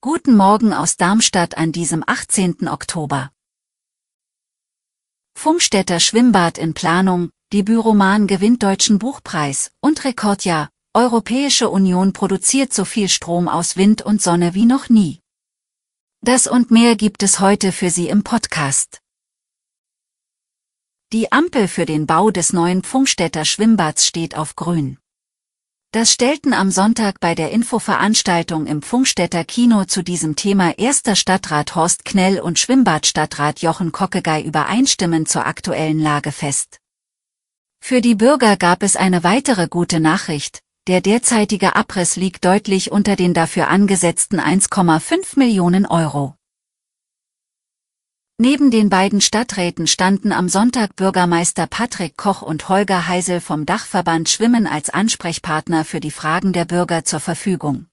Guten Morgen aus Darmstadt an diesem 18. Oktober. Funkstätter Schwimmbad in Planung, Debütroman gewinnt Deutschen Buchpreis und Rekordjahr, Europäische Union produziert so viel Strom aus Wind und Sonne wie noch nie. Das und mehr gibt es heute für Sie im Podcast. Die Ampel für den Bau des neuen Funkstätter Schwimmbads steht auf grün. Das stellten am Sonntag bei der Infoveranstaltung im Funkstätter Kino zu diesem Thema erster Stadtrat Horst Knell und Schwimmbadstadtrat Jochen Kockegei übereinstimmend zur aktuellen Lage fest. Für die Bürger gab es eine weitere gute Nachricht, der derzeitige Abriss liegt deutlich unter den dafür angesetzten 1,5 Millionen Euro. Neben den beiden Stadträten standen am Sonntag Bürgermeister Patrick Koch und Holger Heisel vom Dachverband Schwimmen als Ansprechpartner für die Fragen der Bürger zur Verfügung.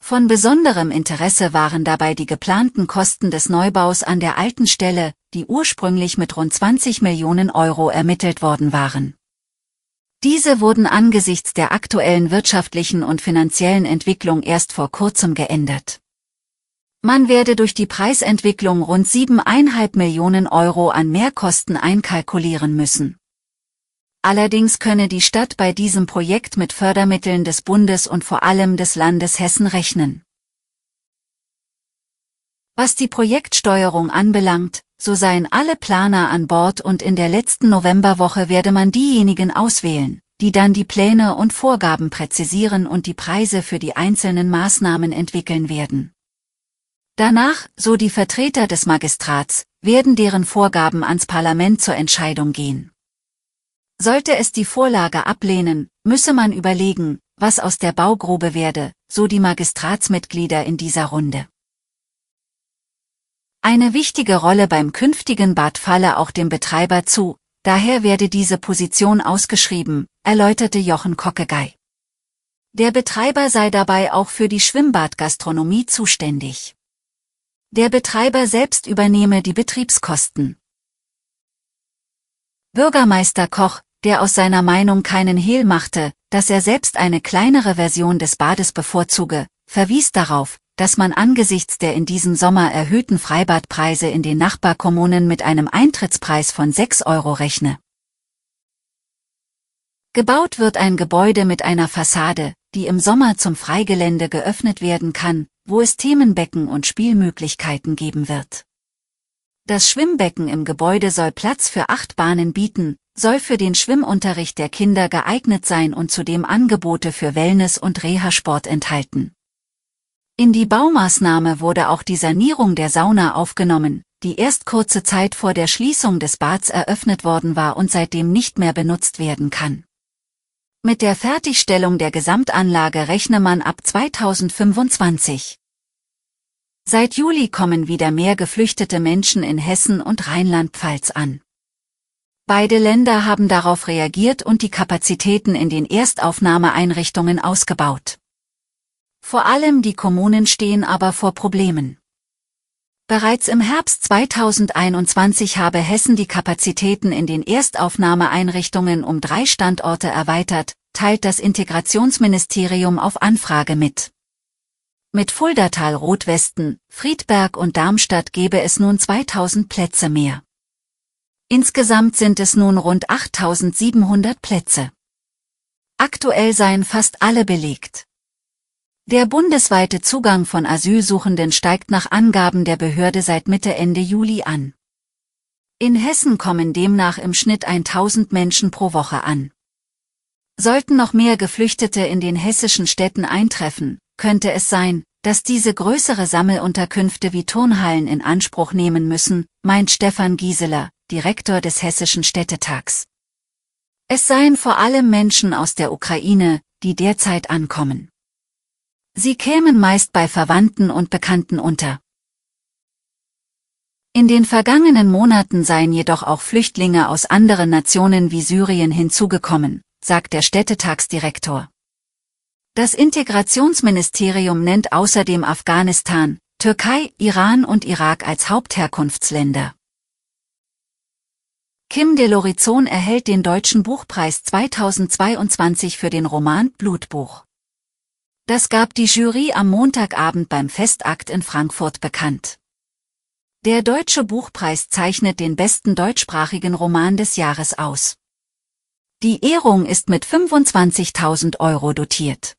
Von besonderem Interesse waren dabei die geplanten Kosten des Neubaus an der alten Stelle, die ursprünglich mit rund 20 Millionen Euro ermittelt worden waren. Diese wurden angesichts der aktuellen wirtschaftlichen und finanziellen Entwicklung erst vor kurzem geändert. Man werde durch die Preisentwicklung rund 7,5 Millionen Euro an Mehrkosten einkalkulieren müssen. Allerdings könne die Stadt bei diesem Projekt mit Fördermitteln des Bundes und vor allem des Landes Hessen rechnen. Was die Projektsteuerung anbelangt, so seien alle Planer an Bord und in der letzten Novemberwoche werde man diejenigen auswählen, die dann die Pläne und Vorgaben präzisieren und die Preise für die einzelnen Maßnahmen entwickeln werden. Danach, so die Vertreter des Magistrats, werden deren Vorgaben ans Parlament zur Entscheidung gehen. Sollte es die Vorlage ablehnen, müsse man überlegen, was aus der Baugrube werde, so die Magistratsmitglieder in dieser Runde. Eine wichtige Rolle beim künftigen Bad falle auch dem Betreiber zu, daher werde diese Position ausgeschrieben, erläuterte Jochen Kockegei. Der Betreiber sei dabei auch für die Schwimmbadgastronomie zuständig. Der Betreiber selbst übernehme die Betriebskosten. Bürgermeister Koch, der aus seiner Meinung keinen Hehl machte, dass er selbst eine kleinere Version des Bades bevorzuge, verwies darauf, dass man angesichts der in diesem Sommer erhöhten Freibadpreise in den Nachbarkommunen mit einem Eintrittspreis von 6 Euro rechne. Gebaut wird ein Gebäude mit einer Fassade, die im Sommer zum Freigelände geöffnet werden kann, wo es Themenbecken und Spielmöglichkeiten geben wird. Das Schwimmbecken im Gebäude soll Platz für acht Bahnen bieten, soll für den Schwimmunterricht der Kinder geeignet sein und zudem Angebote für Wellness und Reha-Sport enthalten. In die Baumaßnahme wurde auch die Sanierung der Sauna aufgenommen, die erst kurze Zeit vor der Schließung des Bads eröffnet worden war und seitdem nicht mehr benutzt werden kann. Mit der Fertigstellung der Gesamtanlage rechne man ab 2025. Seit Juli kommen wieder mehr geflüchtete Menschen in Hessen und Rheinland-Pfalz an. Beide Länder haben darauf reagiert und die Kapazitäten in den Erstaufnahmeeinrichtungen ausgebaut. Vor allem die Kommunen stehen aber vor Problemen. Bereits im Herbst 2021 habe Hessen die Kapazitäten in den Erstaufnahmeeinrichtungen um drei Standorte erweitert, teilt das Integrationsministerium auf Anfrage mit. Mit Fuldatal Rotwesten, Friedberg und Darmstadt gebe es nun 2000 Plätze mehr. Insgesamt sind es nun rund 8700 Plätze. Aktuell seien fast alle belegt. Der bundesweite Zugang von Asylsuchenden steigt nach Angaben der Behörde seit Mitte Ende Juli an. In Hessen kommen demnach im Schnitt 1000 Menschen pro Woche an. Sollten noch mehr Geflüchtete in den hessischen Städten eintreffen, könnte es sein, dass diese größere Sammelunterkünfte wie Turnhallen in Anspruch nehmen müssen, meint Stefan Gieseler, Direktor des Hessischen Städtetags. Es seien vor allem Menschen aus der Ukraine, die derzeit ankommen. Sie kämen meist bei Verwandten und Bekannten unter. In den vergangenen Monaten seien jedoch auch Flüchtlinge aus anderen Nationen wie Syrien hinzugekommen, sagt der Städtetagsdirektor. Das Integrationsministerium nennt außerdem Afghanistan, Türkei, Iran und Irak als Hauptherkunftsländer. Kim de Lorizon erhält den Deutschen Buchpreis 2022 für den Roman Blutbuch. Das gab die Jury am Montagabend beim Festakt in Frankfurt bekannt. Der Deutsche Buchpreis zeichnet den besten deutschsprachigen Roman des Jahres aus. Die Ehrung ist mit 25.000 Euro dotiert.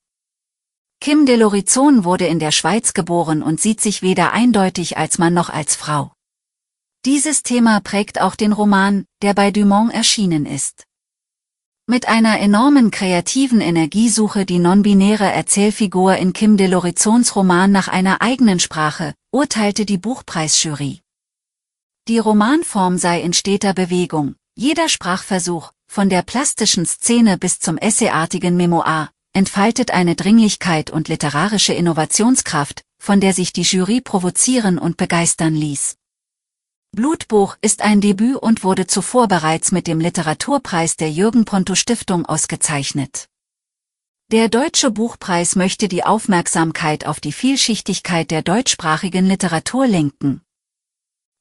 Kim de Lorizon wurde in der Schweiz geboren und sieht sich weder eindeutig als Mann noch als Frau. Dieses Thema prägt auch den Roman, der bei Dumont erschienen ist. Mit einer enormen kreativen Energie suche die non-binäre Erzählfigur in Kim de Lorizons Roman nach einer eigenen Sprache, urteilte die Buchpreisjury. Die Romanform sei in steter Bewegung, jeder Sprachversuch, von der plastischen Szene bis zum essayartigen Memoir, entfaltet eine Dringlichkeit und literarische Innovationskraft, von der sich die Jury provozieren und begeistern ließ. Blutbuch ist ein Debüt und wurde zuvor bereits mit dem Literaturpreis der Jürgen Ponto Stiftung ausgezeichnet. Der Deutsche Buchpreis möchte die Aufmerksamkeit auf die Vielschichtigkeit der deutschsprachigen Literatur lenken.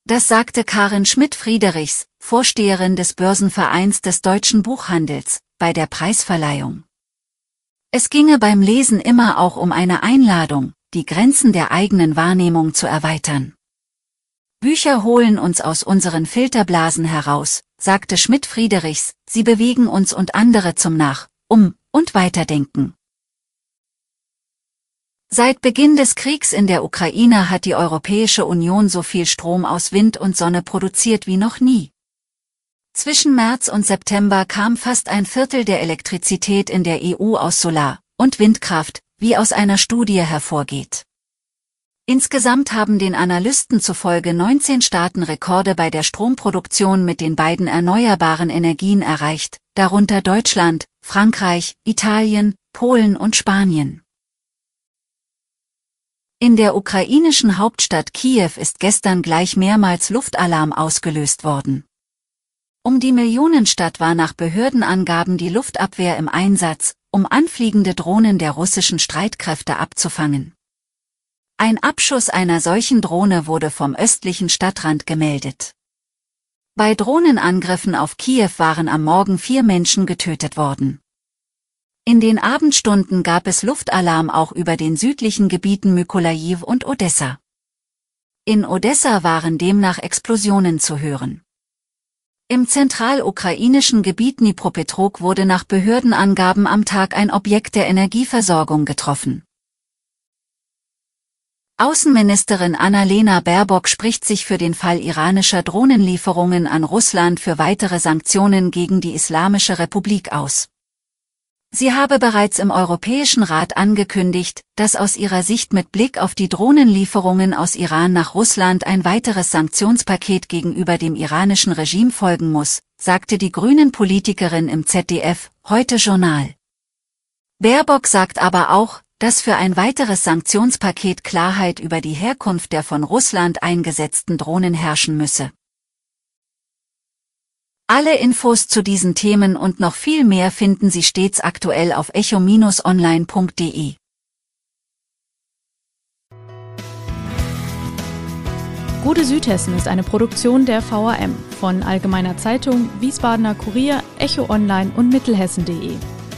Das sagte Karin Schmidt-Friedrichs, Vorsteherin des Börsenvereins des deutschen Buchhandels, bei der Preisverleihung. Es ginge beim Lesen immer auch um eine Einladung, die Grenzen der eigenen Wahrnehmung zu erweitern. Bücher holen uns aus unseren Filterblasen heraus, sagte Schmidt-Friedrichs, sie bewegen uns und andere zum Nach, um und Weiterdenken. Seit Beginn des Kriegs in der Ukraine hat die Europäische Union so viel Strom aus Wind und Sonne produziert wie noch nie. Zwischen März und September kam fast ein Viertel der Elektrizität in der EU aus Solar- und Windkraft, wie aus einer Studie hervorgeht. Insgesamt haben den Analysten zufolge 19 Staaten Rekorde bei der Stromproduktion mit den beiden erneuerbaren Energien erreicht, darunter Deutschland, Frankreich, Italien, Polen und Spanien. In der ukrainischen Hauptstadt Kiew ist gestern gleich mehrmals Luftalarm ausgelöst worden. Um die Millionenstadt war nach Behördenangaben die Luftabwehr im Einsatz, um anfliegende Drohnen der russischen Streitkräfte abzufangen. Ein Abschuss einer solchen Drohne wurde vom östlichen Stadtrand gemeldet. Bei Drohnenangriffen auf Kiew waren am Morgen vier Menschen getötet worden. In den Abendstunden gab es Luftalarm auch über den südlichen Gebieten Mykolajiw und Odessa. In Odessa waren demnach Explosionen zu hören. Im zentralukrainischen Gebiet Dnipropetrog wurde nach Behördenangaben am Tag ein Objekt der Energieversorgung getroffen. Außenministerin Annalena Baerbock spricht sich für den Fall iranischer Drohnenlieferungen an Russland für weitere Sanktionen gegen die Islamische Republik aus. Sie habe bereits im Europäischen Rat angekündigt, dass aus ihrer Sicht mit Blick auf die Drohnenlieferungen aus Iran nach Russland ein weiteres Sanktionspaket gegenüber dem iranischen Regime folgen muss, sagte die grünen Politikerin im ZDF, heute Journal. Baerbock sagt aber auch, dass für ein weiteres Sanktionspaket Klarheit über die Herkunft der von Russland eingesetzten Drohnen herrschen müsse. Alle Infos zu diesen Themen und noch viel mehr finden Sie stets aktuell auf echo-online.de. Gute Südhessen ist eine Produktion der VAM von Allgemeiner Zeitung, Wiesbadener Kurier, Echo Online und Mittelhessen.de.